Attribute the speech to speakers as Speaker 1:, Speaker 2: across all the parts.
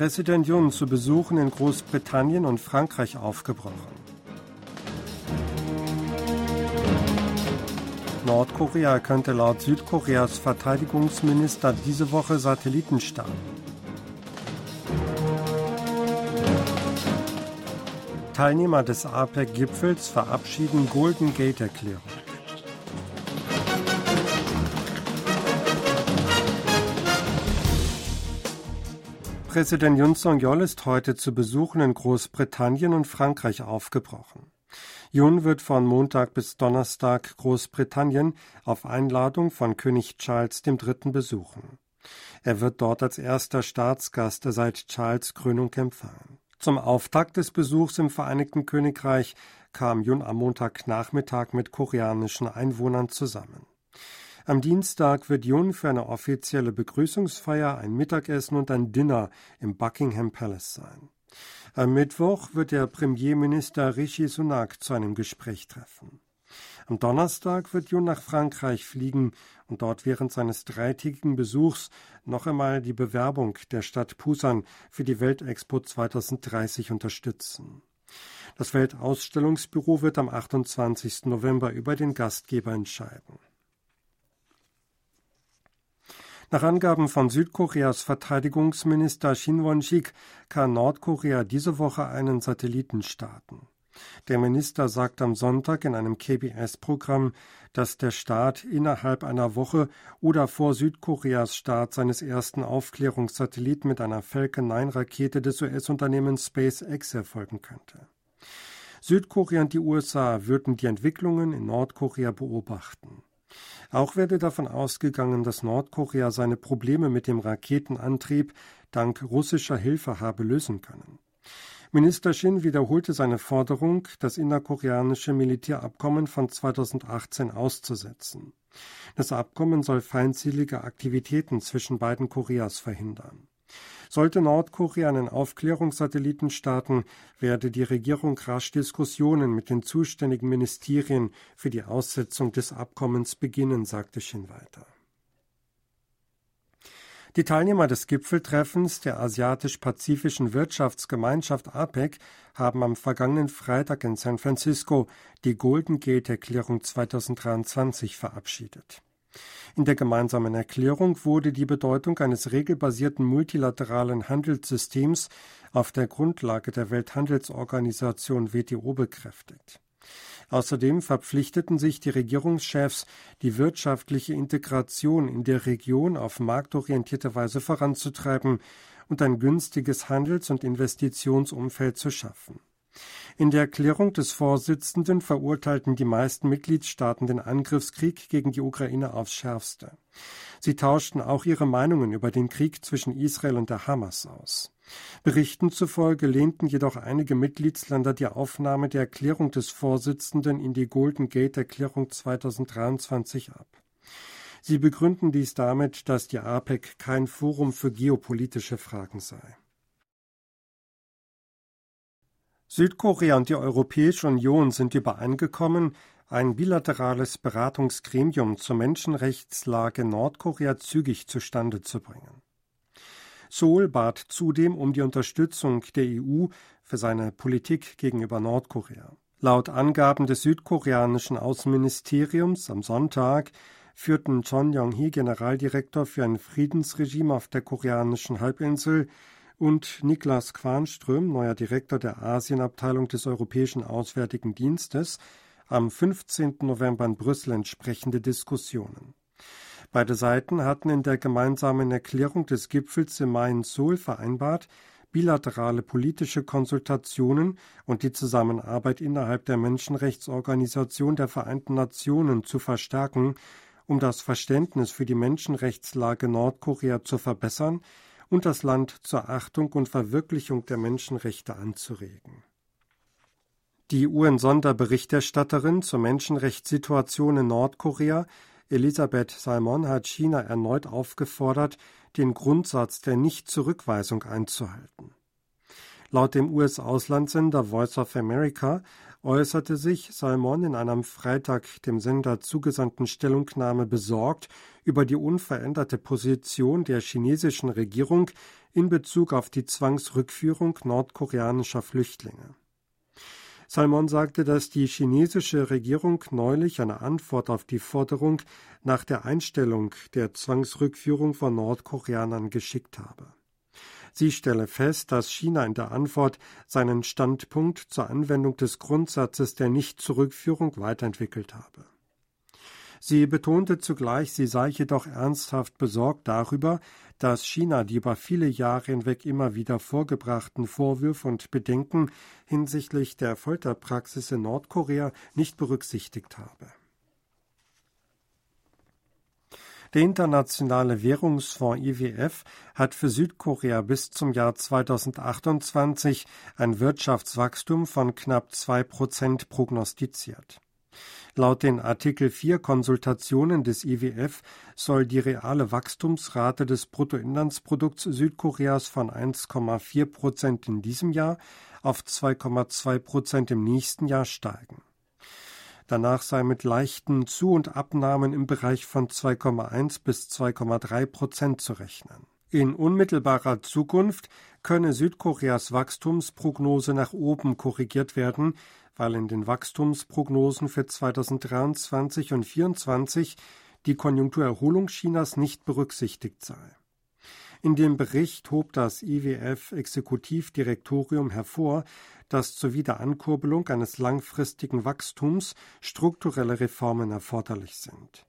Speaker 1: Präsident Jun zu Besuchen in Großbritannien und Frankreich aufgebrochen. Nordkorea könnte laut Südkoreas Verteidigungsminister diese Woche Satelliten starten. Teilnehmer des APEC-Gipfels verabschieden Golden Gate-Erklärung. Präsident Yun Song-yeol ist heute zu Besuchen in Großbritannien und Frankreich aufgebrochen. Yun wird von Montag bis Donnerstag Großbritannien auf Einladung von König Charles III. besuchen. Er wird dort als erster Staatsgast seit Charles Krönung empfangen. Zum Auftakt des Besuchs im Vereinigten Königreich kam Yun am Montagnachmittag mit koreanischen Einwohnern zusammen. Am Dienstag wird Yun für eine offizielle Begrüßungsfeier, ein Mittagessen und ein Dinner im Buckingham Palace sein. Am Mittwoch wird der Premierminister Rishi Sunak zu einem Gespräch treffen. Am Donnerstag wird Yun nach Frankreich fliegen und dort während seines dreitägigen Besuchs noch einmal die Bewerbung der Stadt Pusan für die Weltexpo 2030 unterstützen. Das Weltausstellungsbüro wird am 28. November über den Gastgeber entscheiden. Nach Angaben von Südkoreas Verteidigungsminister Shin Won-sik kann Nordkorea diese Woche einen Satelliten starten. Der Minister sagt am Sonntag in einem KBS-Programm, dass der Staat innerhalb einer Woche oder vor Südkoreas Start seines ersten Aufklärungssatelliten mit einer Falcon 9-Rakete des US-Unternehmens SpaceX erfolgen könnte. Südkorea und die USA würden die Entwicklungen in Nordkorea beobachten. Auch werde davon ausgegangen, dass Nordkorea seine Probleme mit dem Raketenantrieb dank russischer Hilfe habe lösen können. Minister Shin wiederholte seine Forderung, das innerkoreanische Militärabkommen von 2018 auszusetzen. Das Abkommen soll feindselige Aktivitäten zwischen beiden Koreas verhindern. Sollte Nordkorea einen Aufklärungssatelliten starten, werde die Regierung rasch Diskussionen mit den zuständigen Ministerien für die Aussetzung des Abkommens beginnen, sagte Shin weiter. Die Teilnehmer des Gipfeltreffens der Asiatisch-Pazifischen Wirtschaftsgemeinschaft APEC haben am vergangenen Freitag in San Francisco die Golden Gate Erklärung 2023 verabschiedet. In der gemeinsamen Erklärung wurde die Bedeutung eines regelbasierten multilateralen Handelssystems auf der Grundlage der Welthandelsorganisation WTO bekräftigt. Außerdem verpflichteten sich die Regierungschefs, die wirtschaftliche Integration in der Region auf marktorientierte Weise voranzutreiben und ein günstiges Handels- und Investitionsumfeld zu schaffen. In der Erklärung des Vorsitzenden verurteilten die meisten Mitgliedstaaten den Angriffskrieg gegen die Ukraine aufs schärfste. Sie tauschten auch ihre Meinungen über den Krieg zwischen Israel und der Hamas aus. Berichten zufolge lehnten jedoch einige Mitgliedsländer die Aufnahme der Erklärung des Vorsitzenden in die Golden Gate Erklärung 2023 ab. Sie begründen dies damit, dass die APEC kein Forum für geopolitische Fragen sei. Südkorea und die Europäische Union sind übereingekommen, ein bilaterales Beratungsgremium zur Menschenrechtslage Nordkorea zügig zustande zu bringen. Seoul bat zudem um die Unterstützung der EU für seine Politik gegenüber Nordkorea. Laut Angaben des südkoreanischen Außenministeriums am Sonntag führten Chon Yong-hee, Generaldirektor für ein Friedensregime auf der koreanischen Halbinsel, und Niklas Quanström, neuer Direktor der Asienabteilung des Europäischen Auswärtigen Dienstes, am 15. November in Brüssel entsprechende Diskussionen. Beide Seiten hatten in der gemeinsamen Erklärung des Gipfels im Mai in Seoul vereinbart, bilaterale politische Konsultationen und die Zusammenarbeit innerhalb der Menschenrechtsorganisation der Vereinten Nationen zu verstärken, um das Verständnis für die Menschenrechtslage Nordkorea zu verbessern und das Land zur Achtung und Verwirklichung der Menschenrechte anzuregen. Die UN-Sonderberichterstatterin zur Menschenrechtssituation in Nordkorea Elisabeth Salmon hat China erneut aufgefordert, den Grundsatz der Nichtzurückweisung einzuhalten. Laut dem US-Auslandssender Voice of America äußerte sich Salmon in einer am Freitag dem Sender zugesandten Stellungnahme besorgt über die unveränderte Position der chinesischen Regierung in Bezug auf die Zwangsrückführung nordkoreanischer Flüchtlinge. Salmon sagte, dass die chinesische Regierung neulich eine Antwort auf die Forderung nach der Einstellung der Zwangsrückführung von Nordkoreanern geschickt habe. Sie stelle fest, dass China in der Antwort seinen Standpunkt zur Anwendung des Grundsatzes der Nichtzurückführung weiterentwickelt habe. Sie betonte zugleich, sie sei jedoch ernsthaft besorgt darüber, dass China die über viele Jahre hinweg immer wieder vorgebrachten Vorwürfe und Bedenken hinsichtlich der Folterpraxis in Nordkorea nicht berücksichtigt habe. Der Internationale Währungsfonds IWF hat für Südkorea bis zum Jahr 2028 ein Wirtschaftswachstum von knapp zwei Prozent prognostiziert. Laut den Artikel 4 Konsultationen des IWF soll die reale Wachstumsrate des Bruttoinlandsprodukts Südkoreas von 1,4 Prozent in diesem Jahr auf 2,2 Prozent im nächsten Jahr steigen. Danach sei mit leichten Zu- und Abnahmen im Bereich von 2,1 bis 2,3 Prozent zu rechnen. In unmittelbarer Zukunft könne Südkoreas Wachstumsprognose nach oben korrigiert werden, weil in den Wachstumsprognosen für 2023 und 2024 die Konjunkturerholung Chinas nicht berücksichtigt sei. In dem Bericht hob das IWF-Exekutivdirektorium hervor, dass zur Wiederankurbelung eines langfristigen Wachstums strukturelle Reformen erforderlich sind.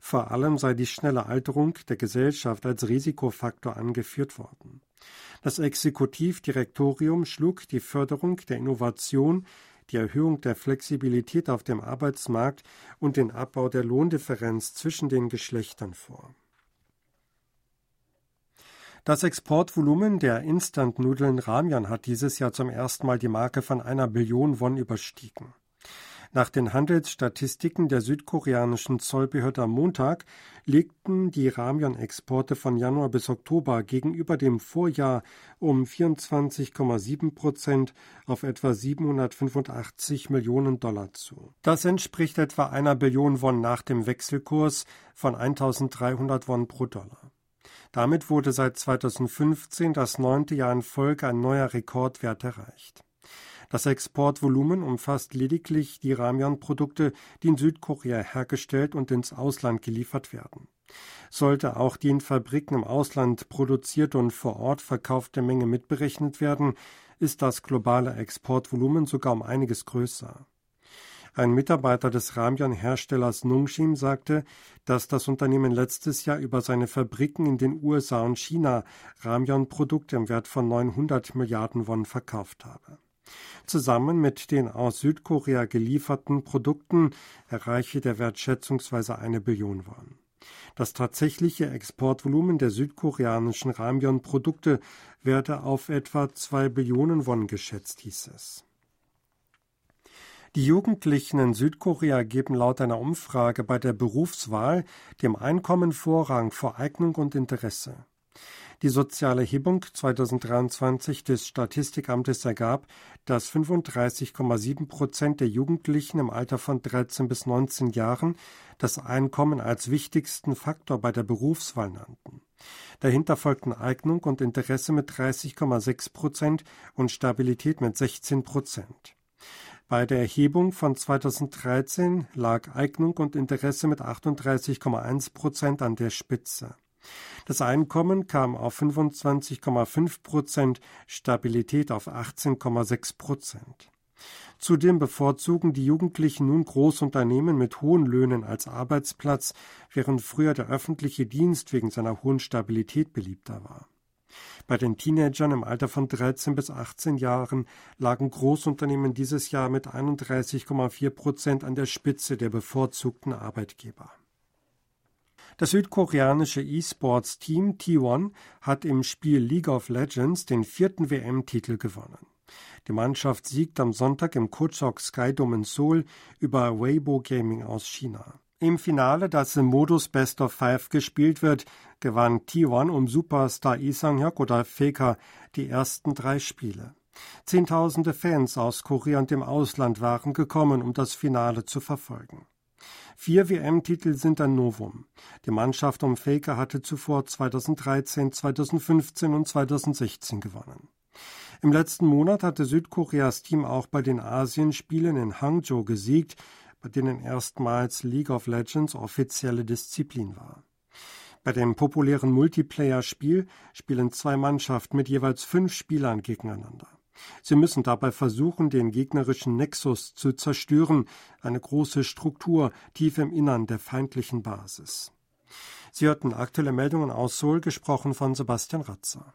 Speaker 1: Vor allem sei die schnelle Alterung der Gesellschaft als Risikofaktor angeführt worden. Das Exekutivdirektorium schlug die Förderung der Innovation die Erhöhung der Flexibilität auf dem Arbeitsmarkt und den Abbau der Lohndifferenz zwischen den Geschlechtern vor. Das Exportvolumen der Instant-Nudeln Ramyan hat dieses Jahr zum ersten Mal die Marke von einer Billion Won überstiegen. Nach den Handelsstatistiken der südkoreanischen Zollbehörde am Montag legten die Ramyon-Exporte von Januar bis Oktober gegenüber dem Vorjahr um 24,7 Prozent auf etwa 785 Millionen Dollar zu. Das entspricht etwa einer Billion Won nach dem Wechselkurs von 1300 Won pro Dollar. Damit wurde seit 2015 das neunte Jahr in Folge ein neuer Rekordwert erreicht. Das Exportvolumen umfasst lediglich die Ramyon-Produkte, die in Südkorea hergestellt und ins Ausland geliefert werden. Sollte auch die in Fabriken im Ausland produzierte und vor Ort verkaufte Menge mitberechnet werden, ist das globale Exportvolumen sogar um einiges größer. Ein Mitarbeiter des Ramyon-Herstellers Nungshim sagte, dass das Unternehmen letztes Jahr über seine Fabriken in den USA und China Ramyon-Produkte im Wert von 900 Milliarden Won verkauft habe. Zusammen mit den aus Südkorea gelieferten Produkten erreiche der Wert schätzungsweise eine Billion Won. Das tatsächliche Exportvolumen der südkoreanischen Ramyon-Produkte werde auf etwa zwei Billionen Won geschätzt, hieß es. Die Jugendlichen in Südkorea geben laut einer Umfrage bei der Berufswahl dem Einkommen Vorrang vor Eignung und Interesse. Die soziale Hebung 2023 des Statistikamtes ergab, dass 35,7 Prozent der Jugendlichen im Alter von 13 bis 19 Jahren das Einkommen als wichtigsten Faktor bei der Berufswahl nannten. Dahinter folgten Eignung und Interesse mit 30,6 Prozent und Stabilität mit 16 Prozent. Bei der Erhebung von 2013 lag Eignung und Interesse mit 38,1 Prozent an der Spitze. Das Einkommen kam auf 25,5 Prozent, Stabilität auf 18,6 Prozent. Zudem bevorzugen die Jugendlichen nun Großunternehmen mit hohen Löhnen als Arbeitsplatz, während früher der öffentliche Dienst wegen seiner hohen Stabilität beliebter war. Bei den Teenagern im Alter von 13 bis 18 Jahren lagen Großunternehmen dieses Jahr mit 31,4 Prozent an der Spitze der bevorzugten Arbeitgeber. Das südkoreanische E-Sports-Team T1 hat im Spiel League of Legends den vierten WM-Titel gewonnen. Die Mannschaft siegt am Sonntag im Kochok Skydome in Seoul über Weibo Gaming aus China. Im Finale, das im Modus Best of Five gespielt wird, gewann T1 um Superstar Lee Sang-hyuk oder Faker die ersten drei Spiele. Zehntausende Fans aus Korea und dem Ausland waren gekommen, um das Finale zu verfolgen. Vier WM-Titel sind ein Novum. Die Mannschaft um Faker hatte zuvor 2013, 2015 und 2016 gewonnen. Im letzten Monat hatte Südkoreas Team auch bei den Asienspielen in Hangzhou gesiegt, bei denen erstmals League of Legends offizielle Disziplin war. Bei dem populären Multiplayer-Spiel spielen zwei Mannschaften mit jeweils fünf Spielern gegeneinander. Sie müssen dabei versuchen, den gegnerischen Nexus zu zerstören, eine große Struktur tief im Innern der feindlichen Basis. Sie hörten aktuelle Meldungen aus Seoul, gesprochen von Sebastian Ratzer.